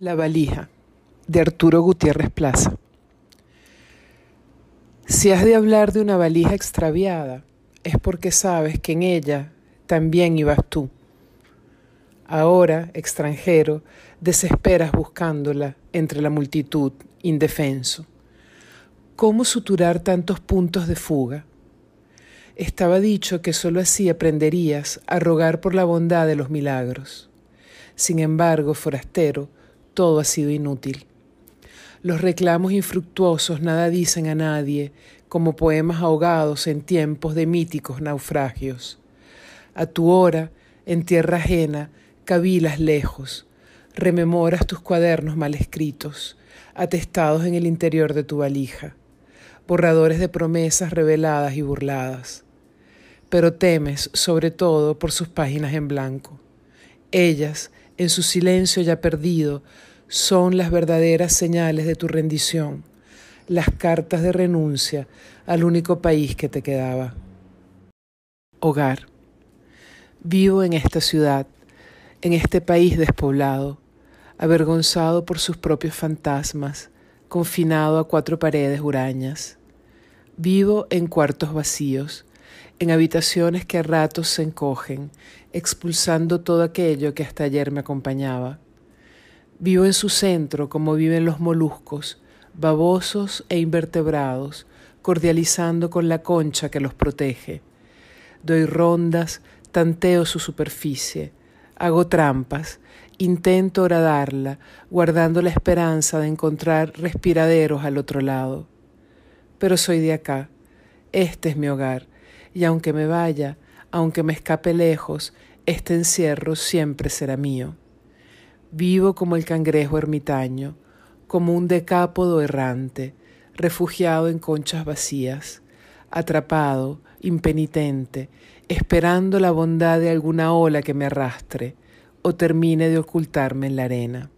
La valija de Arturo Gutiérrez Plaza. Si has de hablar de una valija extraviada, es porque sabes que en ella también ibas tú. Ahora, extranjero, desesperas buscándola entre la multitud, indefenso. ¿Cómo suturar tantos puntos de fuga? Estaba dicho que sólo así aprenderías a rogar por la bondad de los milagros. Sin embargo, forastero, todo ha sido inútil. Los reclamos infructuosos nada dicen a nadie, como poemas ahogados en tiempos de míticos naufragios. A tu hora, en tierra ajena, cavilas lejos, rememoras tus cuadernos mal escritos, atestados en el interior de tu valija, borradores de promesas reveladas y burladas. Pero temes, sobre todo, por sus páginas en blanco. Ellas, en su silencio ya perdido, son las verdaderas señales de tu rendición, las cartas de renuncia al único país que te quedaba. Hogar. Vivo en esta ciudad, en este país despoblado, avergonzado por sus propios fantasmas, confinado a cuatro paredes hurañas. Vivo en cuartos vacíos, en habitaciones que a ratos se encogen, expulsando todo aquello que hasta ayer me acompañaba. Vivo en su centro como viven los moluscos, babosos e invertebrados, cordializando con la concha que los protege. Doy rondas, tanteo su superficie, hago trampas, intento horadarla, guardando la esperanza de encontrar respiraderos al otro lado. Pero soy de acá, este es mi hogar, y aunque me vaya, aunque me escape lejos, este encierro siempre será mío. Vivo como el cangrejo ermitaño, como un decápodo errante, refugiado en conchas vacías, atrapado, impenitente, esperando la bondad de alguna ola que me arrastre o termine de ocultarme en la arena.